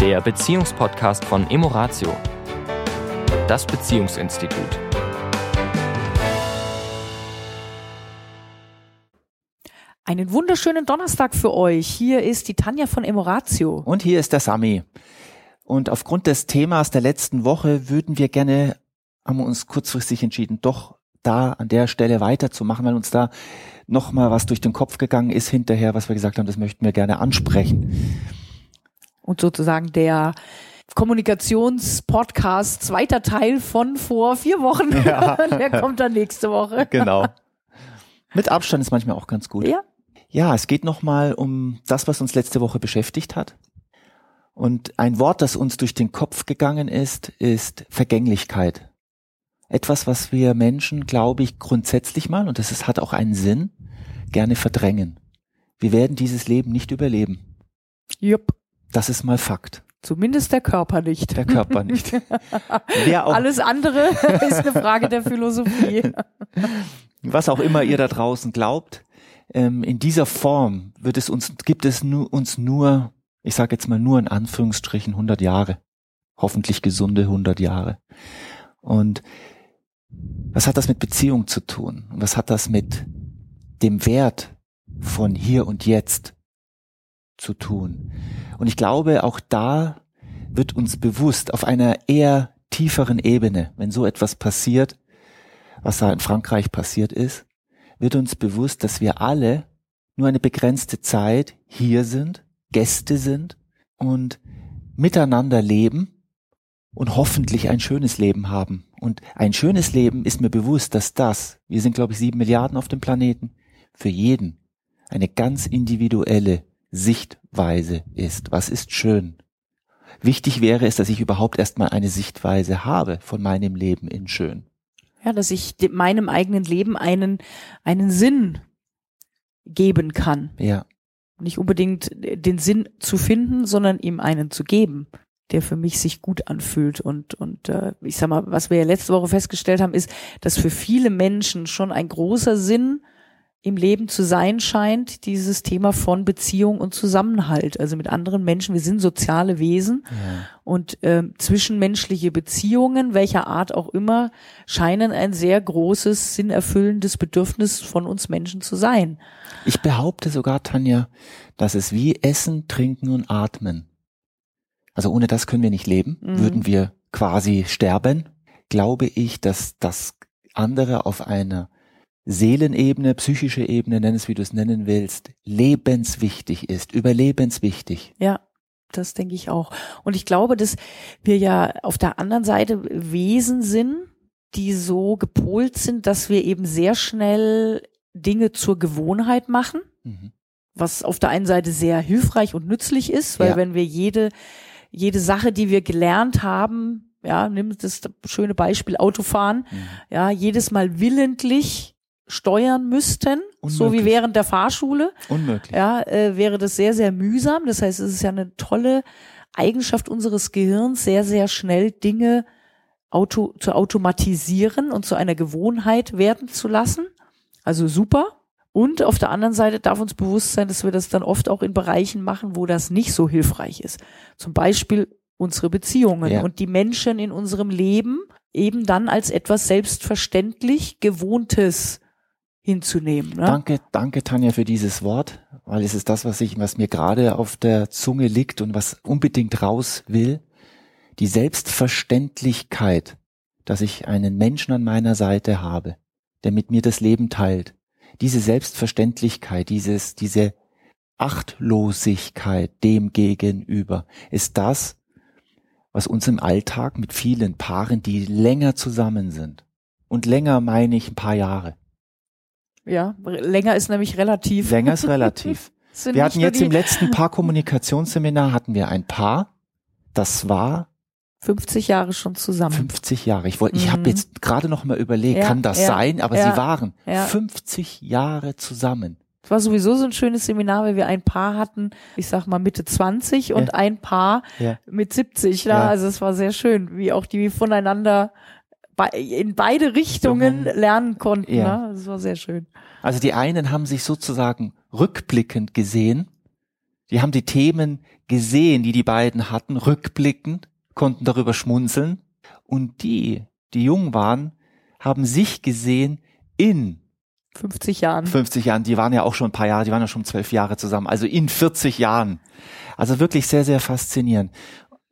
der Beziehungspodcast von Emoratio, das Beziehungsinstitut. Einen wunderschönen Donnerstag für euch. Hier ist die Tanja von Emoratio. Und hier ist der Sami. Und aufgrund des Themas der letzten Woche würden wir gerne, haben wir uns kurzfristig entschieden, doch da an der Stelle weiterzumachen, weil uns da nochmal was durch den Kopf gegangen ist hinterher, was wir gesagt haben, das möchten wir gerne ansprechen. Und sozusagen der Kommunikationspodcast, zweiter Teil von vor vier Wochen. Ja. der kommt dann nächste Woche. Genau. Mit Abstand ist manchmal auch ganz gut. Ja. Ja, es geht nochmal um das, was uns letzte Woche beschäftigt hat. Und ein Wort, das uns durch den Kopf gegangen ist, ist Vergänglichkeit. Etwas, was wir Menschen, glaube ich, grundsätzlich mal, und das ist, hat auch einen Sinn, gerne verdrängen. Wir werden dieses Leben nicht überleben. Jupp. Das ist mal Fakt. Zumindest der Körper nicht. Der Körper nicht. Auch Alles andere ist eine Frage der Philosophie. Was auch immer ihr da draußen glaubt, ähm, in dieser Form wird es uns, gibt es uns nur, ich sage jetzt mal nur in Anführungsstrichen 100 Jahre. Hoffentlich gesunde 100 Jahre. Und was hat das mit Beziehung zu tun? Was hat das mit dem Wert von hier und jetzt zu tun? Und ich glaube, auch da wird uns bewusst auf einer eher tieferen Ebene, wenn so etwas passiert, was da in Frankreich passiert ist, wird uns bewusst, dass wir alle nur eine begrenzte Zeit hier sind, Gäste sind und miteinander leben und hoffentlich ein schönes Leben haben. Und ein schönes Leben ist mir bewusst, dass das, wir sind glaube ich sieben Milliarden auf dem Planeten, für jeden eine ganz individuelle Sichtweise ist. Was ist schön? Wichtig wäre es, dass ich überhaupt erstmal eine Sichtweise habe von meinem Leben in schön. Ja, dass ich meinem eigenen Leben einen, einen Sinn geben kann. Ja. Nicht unbedingt den Sinn zu finden, sondern ihm einen zu geben, der für mich sich gut anfühlt. Und, und äh, ich sag mal, was wir ja letzte Woche festgestellt haben, ist, dass für viele Menschen schon ein großer Sinn im Leben zu sein scheint, dieses Thema von Beziehung und Zusammenhalt, also mit anderen Menschen. Wir sind soziale Wesen ja. und äh, zwischenmenschliche Beziehungen, welcher Art auch immer, scheinen ein sehr großes, sinnerfüllendes Bedürfnis von uns Menschen zu sein. Ich behaupte sogar, Tanja, dass es wie Essen, Trinken und Atmen. Also ohne das können wir nicht leben, mhm. würden wir quasi sterben. Glaube ich, dass das andere auf einer Seelenebene, psychische Ebene, nenn es wie du es nennen willst, lebenswichtig ist, überlebenswichtig. Ja, das denke ich auch. Und ich glaube, dass wir ja auf der anderen Seite Wesen sind, die so gepolt sind, dass wir eben sehr schnell Dinge zur Gewohnheit machen, mhm. was auf der einen Seite sehr hilfreich und nützlich ist, weil ja. wenn wir jede, jede Sache, die wir gelernt haben, ja, nimm das schöne Beispiel Autofahren, mhm. ja, jedes Mal willentlich steuern müssten, Unmöglich. so wie während der Fahrschule. Unmöglich. Ja, äh, wäre das sehr, sehr mühsam. Das heißt, es ist ja eine tolle Eigenschaft unseres Gehirns, sehr, sehr schnell Dinge auto, zu automatisieren und zu einer Gewohnheit werden zu lassen. Also super. Und auf der anderen Seite darf uns bewusst sein, dass wir das dann oft auch in Bereichen machen, wo das nicht so hilfreich ist. Zum Beispiel unsere Beziehungen ja. und die Menschen in unserem Leben eben dann als etwas selbstverständlich Gewohntes hinzunehmen. Ne? Danke, danke Tanja für dieses Wort, weil es ist das, was ich, was mir gerade auf der Zunge liegt und was unbedingt raus will. Die Selbstverständlichkeit, dass ich einen Menschen an meiner Seite habe, der mit mir das Leben teilt. Diese Selbstverständlichkeit, dieses, diese Achtlosigkeit dem gegenüber ist das, was uns im Alltag mit vielen Paaren, die länger zusammen sind, und länger meine ich ein paar Jahre, ja, länger ist nämlich relativ. Länger ist relativ. wir hatten jetzt im letzten Paar-Kommunikationsseminar hatten wir ein Paar, das war 50 Jahre schon zusammen. 50 Jahre. Ich wollte, ich mhm. habe jetzt gerade noch mal überlegt, ja, kann das ja, sein? Aber ja, sie waren 50 Jahre zusammen. Es war sowieso so ein schönes Seminar, weil wir ein Paar hatten, ich sag mal Mitte 20 und ein Paar mit 70. Ja. Also es war sehr schön, wie auch die voneinander in beide Richtungen lernen konnten. Ja. Ne? Das war sehr schön. Also die einen haben sich sozusagen rückblickend gesehen, Die haben die Themen gesehen, die die beiden hatten, rückblickend, konnten darüber schmunzeln. Und die, die jung waren, haben sich gesehen in 50 Jahren. 50 Jahren, die waren ja auch schon ein paar Jahre, die waren ja schon zwölf Jahre zusammen, also in 40 Jahren. Also wirklich sehr, sehr faszinierend.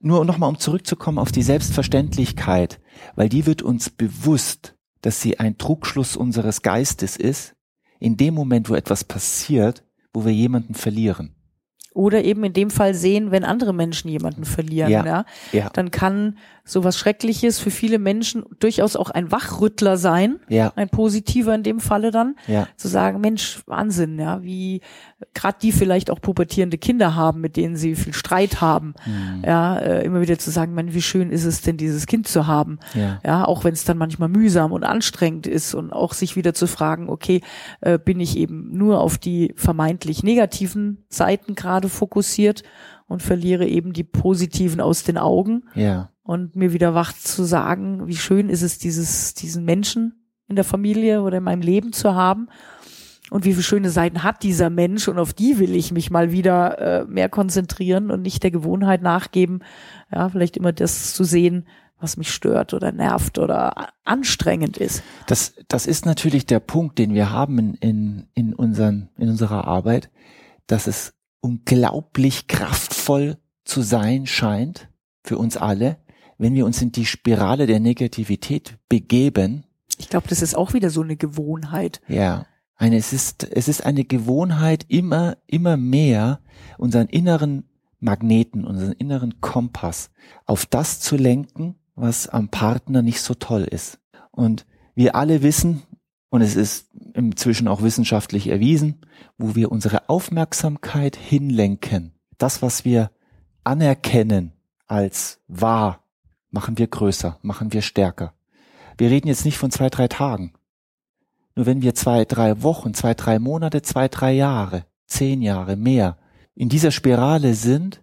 Nur nochmal, um zurückzukommen auf die Selbstverständlichkeit, weil die wird uns bewusst, dass sie ein Trugschluss unseres Geistes ist, in dem Moment, wo etwas passiert, wo wir jemanden verlieren. Oder eben in dem Fall sehen, wenn andere Menschen jemanden verlieren, ja, ja, ja. dann kann sowas Schreckliches für viele Menschen durchaus auch ein Wachrüttler sein, Ja. ein positiver in dem Falle dann, Ja. zu sagen, Mensch, Wahnsinn, ja, wie gerade die vielleicht auch pubertierende Kinder haben, mit denen sie viel Streit haben, Mhm. ja, äh, immer wieder zu sagen, man, wie schön ist es denn, dieses Kind zu haben, Ja. ja, auch wenn es dann manchmal mühsam und anstrengend ist und auch sich wieder zu fragen, okay, äh, bin ich eben nur auf die vermeintlich negativen Seiten gerade fokussiert und verliere eben die positiven aus den Augen Ja. und mir wieder wach zu sagen, wie schön ist es, dieses, diesen Menschen in der Familie oder in meinem Leben zu haben und wie viele schöne Seiten hat dieser Mensch und auf die will ich mich mal wieder äh, mehr konzentrieren und nicht der Gewohnheit nachgeben, ja, vielleicht immer das zu sehen, was mich stört oder nervt oder anstrengend ist. Das, das ist natürlich der Punkt, den wir haben in, in, in, unseren, in unserer Arbeit, dass es unglaublich kraftvoll zu sein scheint für uns alle, wenn wir uns in die Spirale der Negativität begeben. Ich glaube, das ist auch wieder so eine Gewohnheit. Ja. Eine, es ist, es ist eine Gewohnheit, immer, immer mehr unseren inneren Magneten, unseren inneren Kompass auf das zu lenken, was am Partner nicht so toll ist. Und wir alle wissen, und es ist inzwischen auch wissenschaftlich erwiesen, wo wir unsere Aufmerksamkeit hinlenken, das, was wir anerkennen als wahr, machen wir größer, machen wir stärker. Wir reden jetzt nicht von zwei, drei Tagen. Nur wenn wir zwei, drei Wochen, zwei, drei Monate, zwei, drei Jahre, zehn Jahre mehr in dieser Spirale sind,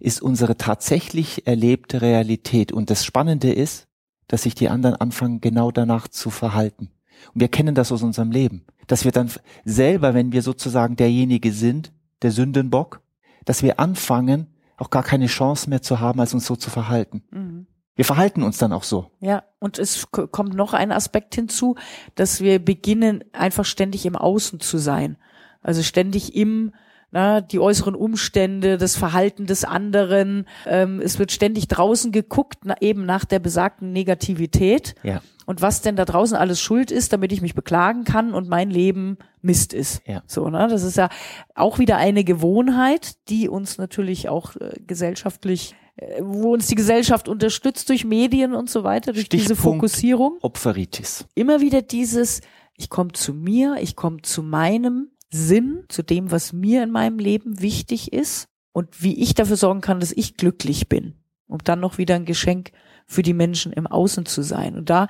ist unsere tatsächlich erlebte Realität. Und das Spannende ist, dass sich die anderen anfangen, genau danach zu verhalten. Und wir kennen das aus unserem Leben, dass wir dann selber, wenn wir sozusagen derjenige sind, der Sündenbock, dass wir anfangen, auch gar keine Chance mehr zu haben, als uns so zu verhalten. Mhm. Wir verhalten uns dann auch so. Ja, und es kommt noch ein Aspekt hinzu, dass wir beginnen, einfach ständig im Außen zu sein. Also ständig im, na, die äußeren Umstände, das Verhalten des anderen. Ähm, es wird ständig draußen geguckt, na, eben nach der besagten Negativität. Ja. Und was denn da draußen alles schuld ist, damit ich mich beklagen kann und mein Leben Mist ist. Ja. So, ne? Das ist ja auch wieder eine Gewohnheit, die uns natürlich auch äh, gesellschaftlich, äh, wo uns die Gesellschaft unterstützt durch Medien und so weiter, durch diese Stichpunkt. Fokussierung. Opferitis. Immer wieder dieses, ich komme zu mir, ich komme zu meinem Sinn, zu dem, was mir in meinem Leben wichtig ist und wie ich dafür sorgen kann, dass ich glücklich bin. Um dann noch wieder ein Geschenk für die Menschen im Außen zu sein. Und da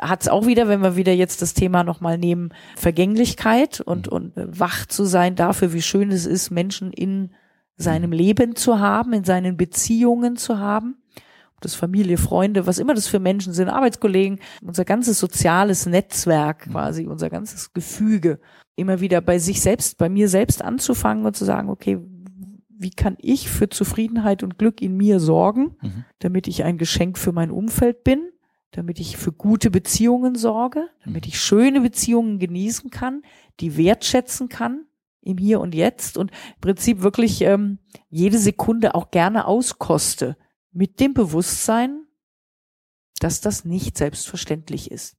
hat es auch wieder, wenn wir wieder jetzt das Thema nochmal nehmen, Vergänglichkeit und, und äh, wach zu sein dafür, wie schön es ist, Menschen in seinem Leben zu haben, in seinen Beziehungen zu haben. Das Familie, Freunde, was immer das für Menschen sind, Arbeitskollegen, unser ganzes soziales Netzwerk quasi, unser ganzes Gefüge, immer wieder bei sich selbst, bei mir selbst anzufangen und zu sagen, okay, wie kann ich für Zufriedenheit und Glück in mir sorgen, Mhm. damit ich ein Geschenk für mein Umfeld bin, damit ich für gute Beziehungen sorge, damit ich schöne Beziehungen genießen kann, die wertschätzen kann im Hier und Jetzt und im Prinzip wirklich ähm, jede Sekunde auch gerne auskoste mit dem Bewusstsein, dass das nicht selbstverständlich ist.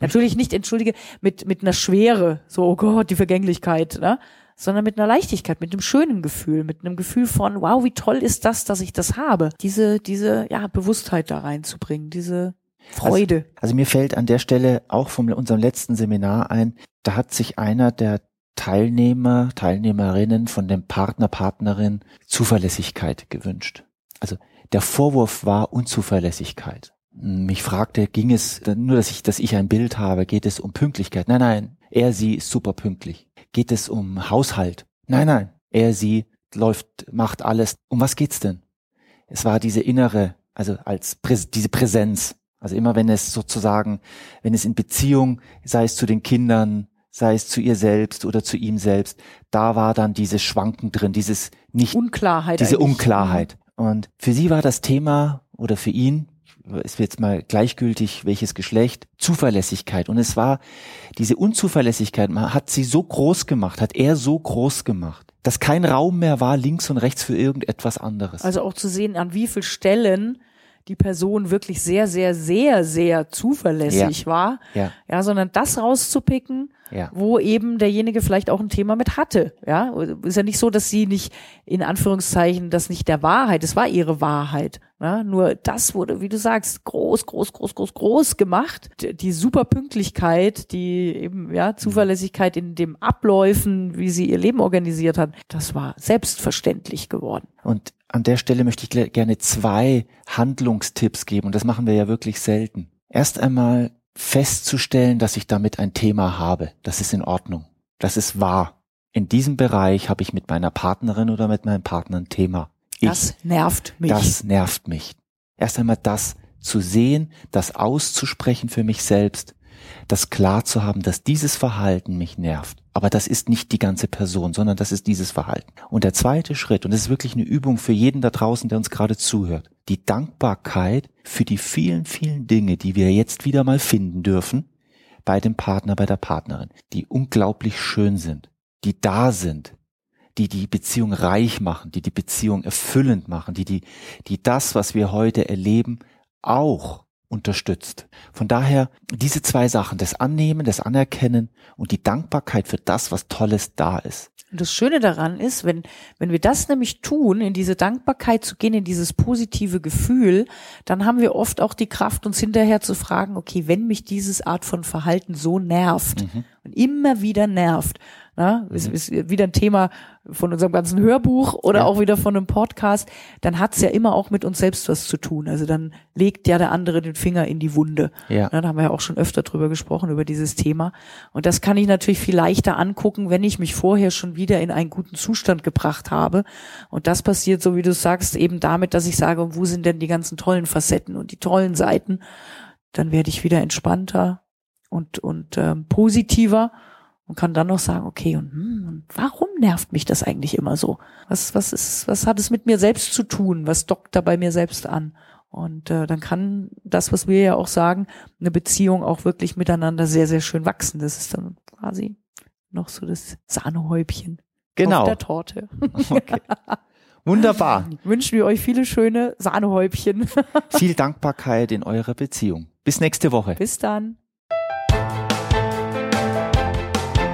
Natürlich nicht, entschuldige, mit, mit einer Schwere, so, oh Gott, die Vergänglichkeit, ne? sondern mit einer Leichtigkeit, mit einem schönen Gefühl, mit einem Gefühl von, wow, wie toll ist das, dass ich das habe. Diese, diese, ja, Bewusstheit da reinzubringen, diese Freude. Also mir fällt an der Stelle auch von unserem letzten Seminar ein, da hat sich einer der Teilnehmer, Teilnehmerinnen von dem Partner, Partnerin Zuverlässigkeit gewünscht. Also der Vorwurf war Unzuverlässigkeit. Mich fragte, ging es nur, dass ich, dass ich ein Bild habe, geht es um Pünktlichkeit? Nein, nein, er, sie ist super pünktlich. Geht es um Haushalt? Nein, nein, er, sie läuft, macht alles. Um was geht's denn? Es war diese innere, also als Präs diese Präsenz. Also immer wenn es sozusagen, wenn es in Beziehung, sei es zu den Kindern, sei es zu ihr selbst oder zu ihm selbst, da war dann dieses Schwanken drin, dieses nicht Unklarheit. diese eigentlich. Unklarheit. Und für sie war das Thema oder für ihn ist jetzt mal gleichgültig, welches Geschlecht, Zuverlässigkeit. Und es war diese Unzuverlässigkeit, hat sie so groß gemacht, hat er so groß gemacht, dass kein Raum mehr war links und rechts für irgendetwas anderes. Also auch zu sehen, an wie vielen Stellen die Person wirklich sehr, sehr, sehr, sehr zuverlässig Ja. war. ja, Ja, sondern das rauszupicken, ja. wo eben derjenige vielleicht auch ein Thema mit hatte. Ja, ist ja nicht so, dass sie nicht in Anführungszeichen das nicht der Wahrheit, es war ihre Wahrheit. Ne? Nur das wurde, wie du sagst, groß, groß, groß, groß, groß gemacht. Die super Pünktlichkeit, die eben ja Zuverlässigkeit in dem Abläufen, wie sie ihr Leben organisiert hat, das war selbstverständlich geworden. Und an der Stelle möchte ich gerne zwei Handlungstipps geben. Und das machen wir ja wirklich selten. Erst einmal festzustellen, dass ich damit ein Thema habe. Das ist in Ordnung. Das ist wahr. In diesem Bereich habe ich mit meiner Partnerin oder mit meinem Partner ein Thema. Ich, Das nervt mich. das nervt mich. Erst einmal das zu sehen, das auszusprechen für mich selbst, das klar zu haben, dass dieses Verhalten mich nervt. Aber das ist nicht die ganze Person, sondern das ist dieses Verhalten. Und der zweite Schritt, und das ist wirklich eine Übung für jeden da draußen, der uns gerade zuhört, die Dankbarkeit für die vielen, vielen Dinge, die wir jetzt wieder mal finden dürfen, bei dem Partner, bei der Partnerin, die unglaublich schön sind, die da sind, die die Beziehung reich machen, die die Beziehung erfüllend machen, die die, die das, was wir heute erleben, auch unterstützt. Von daher diese zwei Sachen, das Annehmen, das Anerkennen und die Dankbarkeit für das, was Tolles da ist. Und das Schöne daran ist, wenn, wenn wir das nämlich tun, in diese Dankbarkeit zu gehen, in dieses positive Gefühl, dann haben wir oft auch die Kraft, uns hinterher zu fragen, okay, wenn mich dieses Art von Verhalten so nervt und immer wieder nervt, na, ist, ist wieder ein Thema von unserem ganzen Hörbuch oder Ja. auch wieder von einem Podcast, dann hat's ja immer auch mit uns selbst was zu tun. Also dann legt ja der andere den Finger in die Wunde. Ja. Na, da haben wir ja auch schon öfter drüber gesprochen, über dieses Thema. Und das kann ich natürlich viel leichter angucken, wenn ich mich vorher schon wieder in einen guten Zustand gebracht habe. Und das passiert, so wie du sagst, eben damit, dass ich sage, wo sind denn die ganzen tollen Facetten und die tollen Seiten? Dann werde ich wieder entspannter und, und ähm, positiver und kann dann noch sagen, okay, und, hm, und warum nervt mich das eigentlich immer so? Was, was ist, was hat es mit mir selbst zu tun? Was dockt da bei mir selbst an? Und äh, dann kann das, was wir ja auch sagen, eine Beziehung auch wirklich miteinander sehr, sehr schön wachsen. Das ist dann quasi noch so das Sahnehäubchen auf Genau. der Torte. Okay. Wunderbar. Wünschen wir euch viele schöne Sahnehäubchen. Viel Dankbarkeit in eurer Beziehung. Bis nächste Woche. Bis dann.